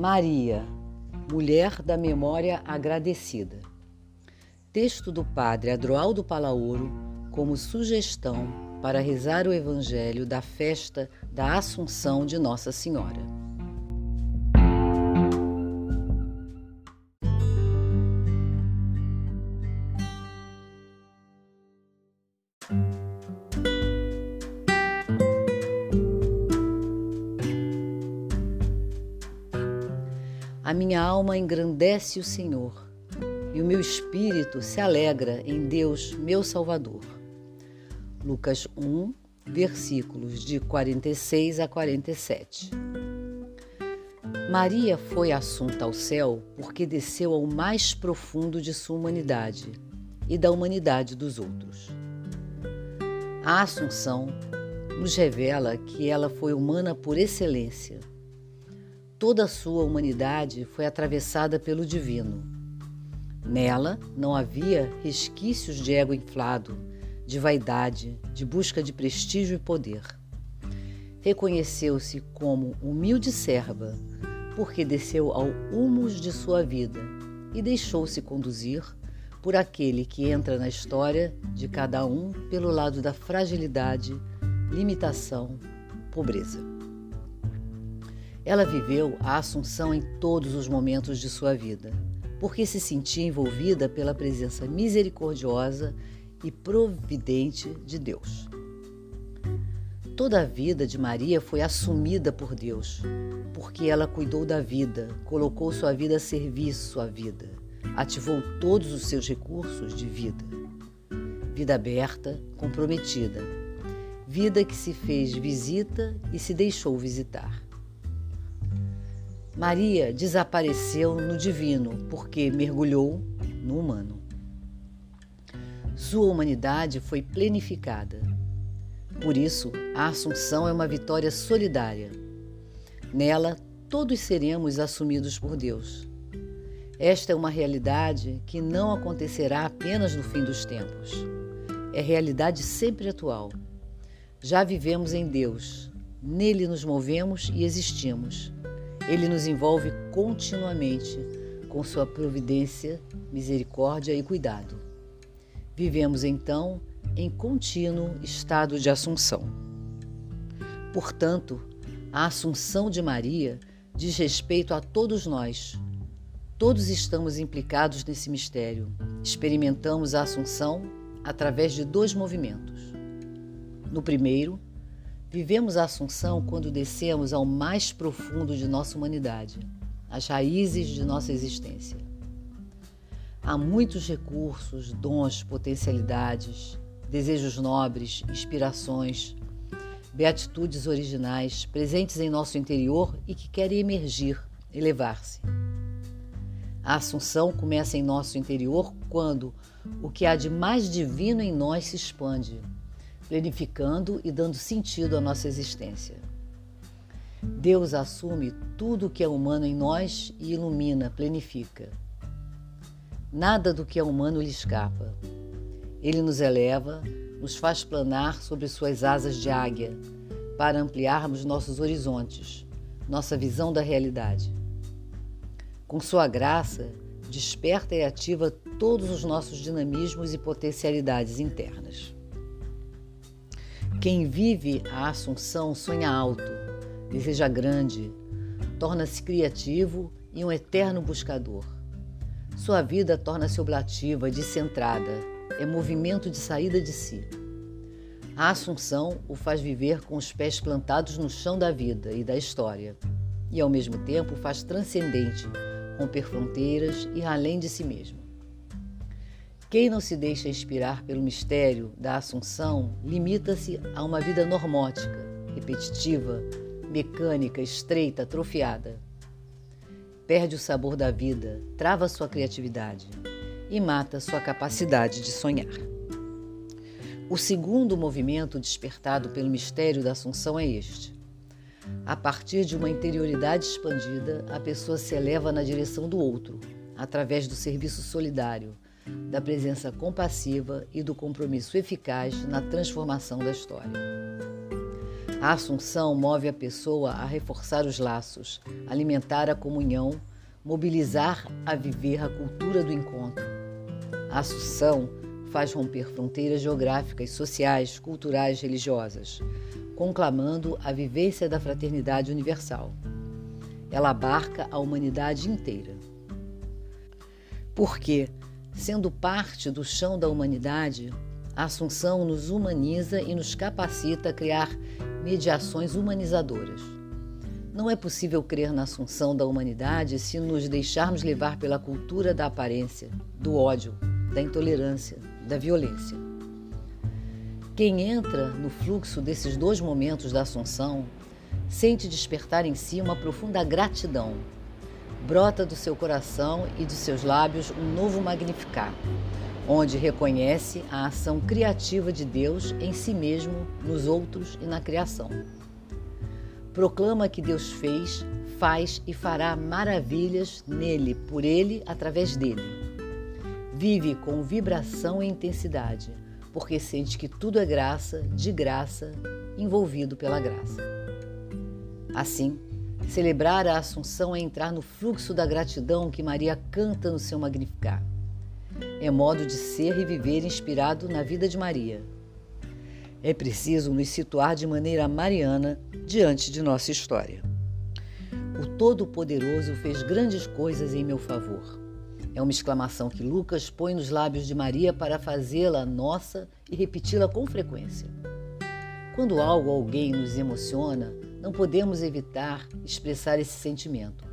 Maria, mulher da memória agradecida. Texto do Padre Adroaldo Palaoro como sugestão para rezar o Evangelho da festa da Assunção de Nossa Senhora. A minha alma engrandece o Senhor e o meu espírito se alegra em Deus, meu Salvador. Lucas 1, versículos de 46 a 47. Maria foi assunta ao céu porque desceu ao mais profundo de sua humanidade e da humanidade dos outros. A Assunção nos revela que ela foi humana por excelência Toda a sua humanidade foi atravessada pelo divino. Nela não havia resquícios de ego inflado, de vaidade, de busca de prestígio e poder. Reconheceu-se como humilde serva, porque desceu ao humus de sua vida e deixou-se conduzir por aquele que entra na história de cada um pelo lado da fragilidade, limitação, pobreza. Ela viveu a Assunção em todos os momentos de sua vida, porque se sentia envolvida pela presença misericordiosa e providente de Deus. Toda a vida de Maria foi assumida por Deus, porque ela cuidou da vida, colocou sua vida a serviço sua vida, ativou todos os seus recursos de vida. Vida aberta, comprometida. Vida que se fez visita e se deixou visitar. Maria desapareceu no divino porque mergulhou no humano. Sua humanidade foi plenificada. Por isso, a Assunção é uma vitória solidária. Nela, todos seremos assumidos por Deus. Esta é uma realidade que não acontecerá apenas no fim dos tempos. É realidade sempre atual. Já vivemos em Deus, nele nos movemos e existimos. Ele nos envolve continuamente com sua providência, misericórdia e cuidado. Vivemos então em contínuo estado de assunção. Portanto, a assunção de Maria diz respeito a todos nós. Todos estamos implicados nesse mistério. Experimentamos a assunção através de dois movimentos. No primeiro, Vivemos a Assunção quando descemos ao mais profundo de nossa humanidade, às raízes de nossa existência. Há muitos recursos, dons, potencialidades, desejos nobres, inspirações, beatitudes originais presentes em nosso interior e que querem emergir, elevar-se. A Assunção começa em nosso interior quando o que há de mais divino em nós se expande planificando e dando sentido à nossa existência. Deus assume tudo o que é humano em nós e ilumina, planifica. Nada do que é humano lhe escapa. Ele nos eleva, nos faz planar sobre suas asas de águia, para ampliarmos nossos horizontes, nossa visão da realidade. Com sua graça, desperta e ativa todos os nossos dinamismos e potencialidades internas. Quem vive a Assunção sonha alto, deseja grande, torna-se criativo e um eterno buscador. Sua vida torna-se oblativa, descentrada, é movimento de saída de si. A Assunção o faz viver com os pés plantados no chão da vida e da história, e ao mesmo tempo faz transcendente, romper fronteiras e além de si mesmo. Quem não se deixa inspirar pelo mistério da Assunção limita-se a uma vida normótica, repetitiva, mecânica, estreita, atrofiada. Perde o sabor da vida, trava sua criatividade e mata sua capacidade de sonhar. O segundo movimento despertado pelo mistério da Assunção é este. A partir de uma interioridade expandida, a pessoa se eleva na direção do outro, através do serviço solidário da presença compassiva e do compromisso eficaz na transformação da história. A Assunção move a pessoa a reforçar os laços, alimentar a comunhão, mobilizar a viver a cultura do encontro. A Assunção faz romper fronteiras geográficas, sociais, culturais, religiosas, conclamando a vivência da fraternidade universal. Ela abarca a humanidade inteira. Porque, sendo parte do chão da humanidade, a Assunção nos humaniza e nos capacita a criar mediações humanizadoras. Não é possível crer na assunção da humanidade se nos deixarmos levar pela cultura da aparência, do ódio, da intolerância, da violência. Quem entra no fluxo desses dois momentos da assunção sente despertar em si uma profunda gratidão. Brota do seu coração e de seus lábios um novo magnificar, onde reconhece a ação criativa de Deus em si mesmo, nos outros e na criação. Proclama que Deus fez, faz e fará maravilhas nele, por ele, através dele. Vive com vibração e intensidade, porque sente que tudo é graça, de graça, envolvido pela graça. Assim, celebrar a Assunção é entrar no fluxo da gratidão que Maria canta no seu Magnificar. É modo de ser e viver inspirado na vida de Maria. É preciso nos situar de maneira mariana diante de nossa história. O Todo-Poderoso fez grandes coisas em meu favor. É uma exclamação que Lucas põe nos lábios de Maria para fazê-la nossa e repeti-la com frequência. Quando algo ou alguém nos emociona, não podemos evitar expressar esse sentimento.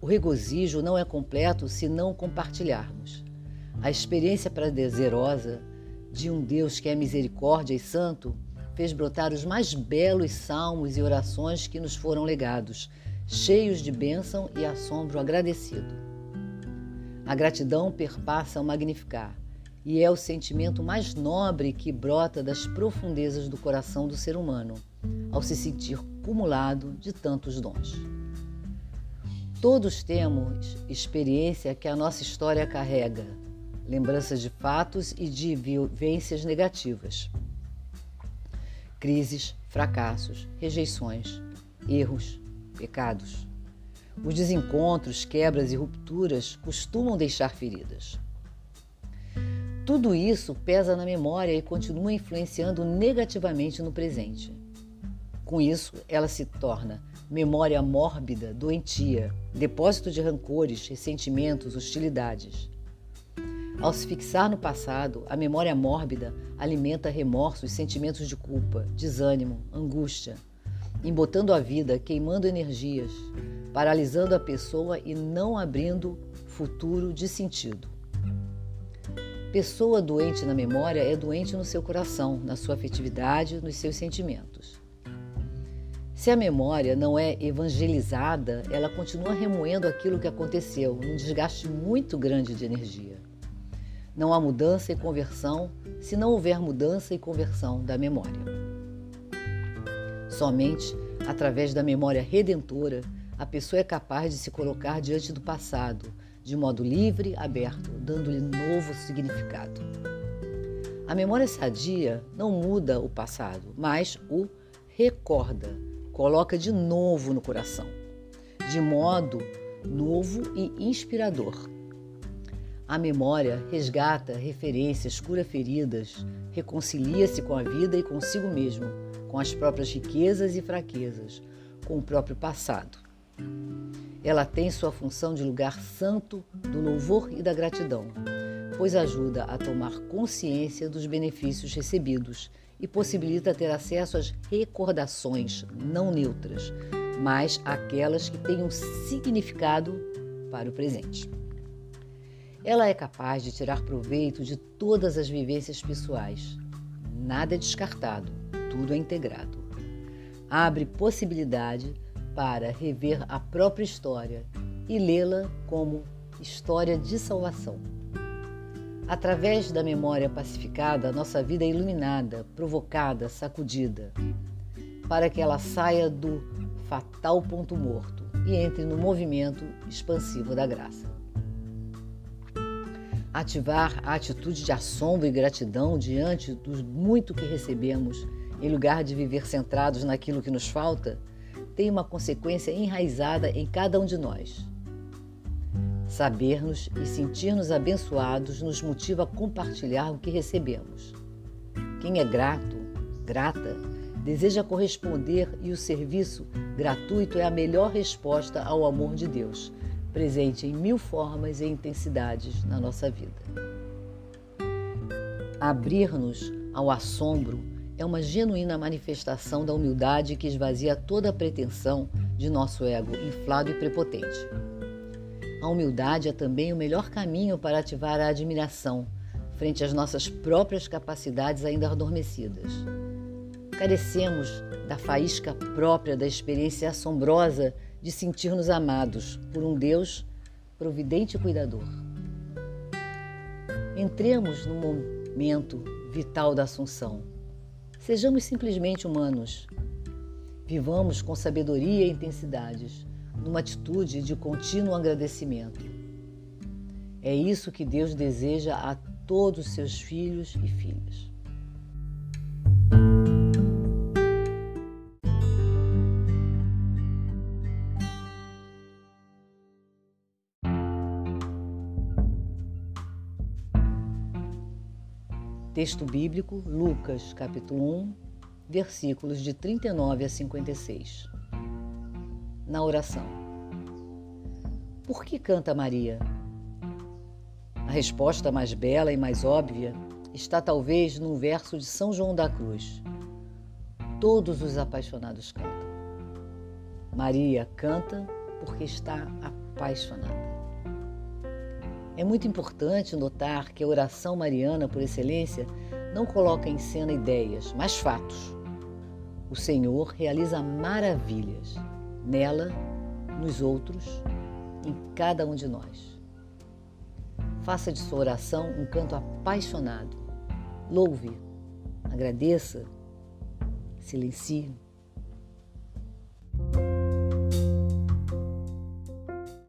O regozijo não é completo se não compartilharmos. A experiência prazerosa de um Deus que é misericórdia e santo fez brotar os mais belos salmos e orações que nos foram legados, cheios de bênção e assombro agradecido. A gratidão perpassa o magnificar e é o sentimento mais nobre que brota das profundezas do coração do ser humano, ao se sentir cumulado de tantos dons. Todos temos experiência que a nossa história carrega, lembranças de fatos e de vivências negativas. Crises, fracassos, rejeições, erros, pecados. Os desencontros, quebras e rupturas costumam deixar feridas. Tudo isso pesa na memória e continua influenciando negativamente no presente. Com isso, ela se torna memória mórbida, doentia, depósito de rancores, ressentimentos, hostilidades. Ao se fixar no passado, a memória mórbida alimenta remorsos, sentimentos de culpa, desânimo, angústia, embotando a vida, queimando energias, paralisando a pessoa e não abrindo futuro de sentido. Pessoa doente na memória é doente no seu coração, na sua afetividade, nos seus sentimentos. Se a memória não é evangelizada, ela continua remoendo aquilo que aconteceu, num desgaste muito grande de energia. Não há mudança e conversão se não houver mudança e conversão da memória. Somente através da memória redentora a pessoa é capaz de se colocar diante do passado de modo livre, aberto, dando-lhe novo significado. A memória sadia não muda o passado, mas o recorda, coloca de novo no coração, de modo novo e inspirador. A memória resgata referências, cura feridas, reconcilia-se com a vida e consigo mesmo, com as próprias riquezas e fraquezas, com o próprio passado. Ela tem sua função de lugar santo do louvor e da gratidão, pois ajuda a tomar consciência dos benefícios recebidos e possibilita ter acesso às recordações não neutras, mas aquelas que um significado para o presente. Ela é capaz de tirar proveito de todas as vivências pessoais. Nada é descartado, tudo é integrado. Abre possibilidade para rever a própria história e lê-la como história de salvação. Através da memória pacificada, nossa vida é iluminada, provocada, sacudida, para que ela saia do fatal ponto morto e entre no movimento expansivo da graça ativar a atitude de assombro e gratidão diante do muito que recebemos em lugar de viver centrados naquilo que nos falta, tem uma consequência enraizada em cada um de nós. Saber-nos e sentir-nos abençoados nos motiva a compartilhar o que recebemos. Quem é grato, grata, deseja corresponder e o serviço gratuito é a melhor resposta ao amor de Deus, presente em mil formas e intensidades na nossa vida. Abrir-nos ao assombro é uma genuína manifestação da humildade que esvazia toda a pretensão de nosso ego inflado e prepotente. A humildade é também o melhor caminho para ativar a admiração frente às nossas próprias capacidades ainda adormecidas. Carecemos da faísca própria da experiência assombrosa de sentir-nos amados por um Deus providente e cuidador. Entremos no momento vital da Assunção. Sejamos simplesmente humanos. Vivamos com sabedoria e intensidades, numa atitude de contínuo agradecimento. É isso que Deus deseja a todos os seus filhos e filhas. Texto bíblico, Lucas, capítulo 1, versículos de 39 a 56. Na oração. Por que canta Maria? A resposta mais bela e mais óbvia está talvez num verso de São João da Cruz. Todos os apaixonados cantam. Maria canta porque está apaixonada. É muito importante notar que a oração mariana, por excelência, não coloca em cena ideias, mas fatos. O Senhor realiza maravilhas nela, nos outros, em cada um de nós. Faça de sua oração um canto apaixonado. Louve, agradeça, silencie.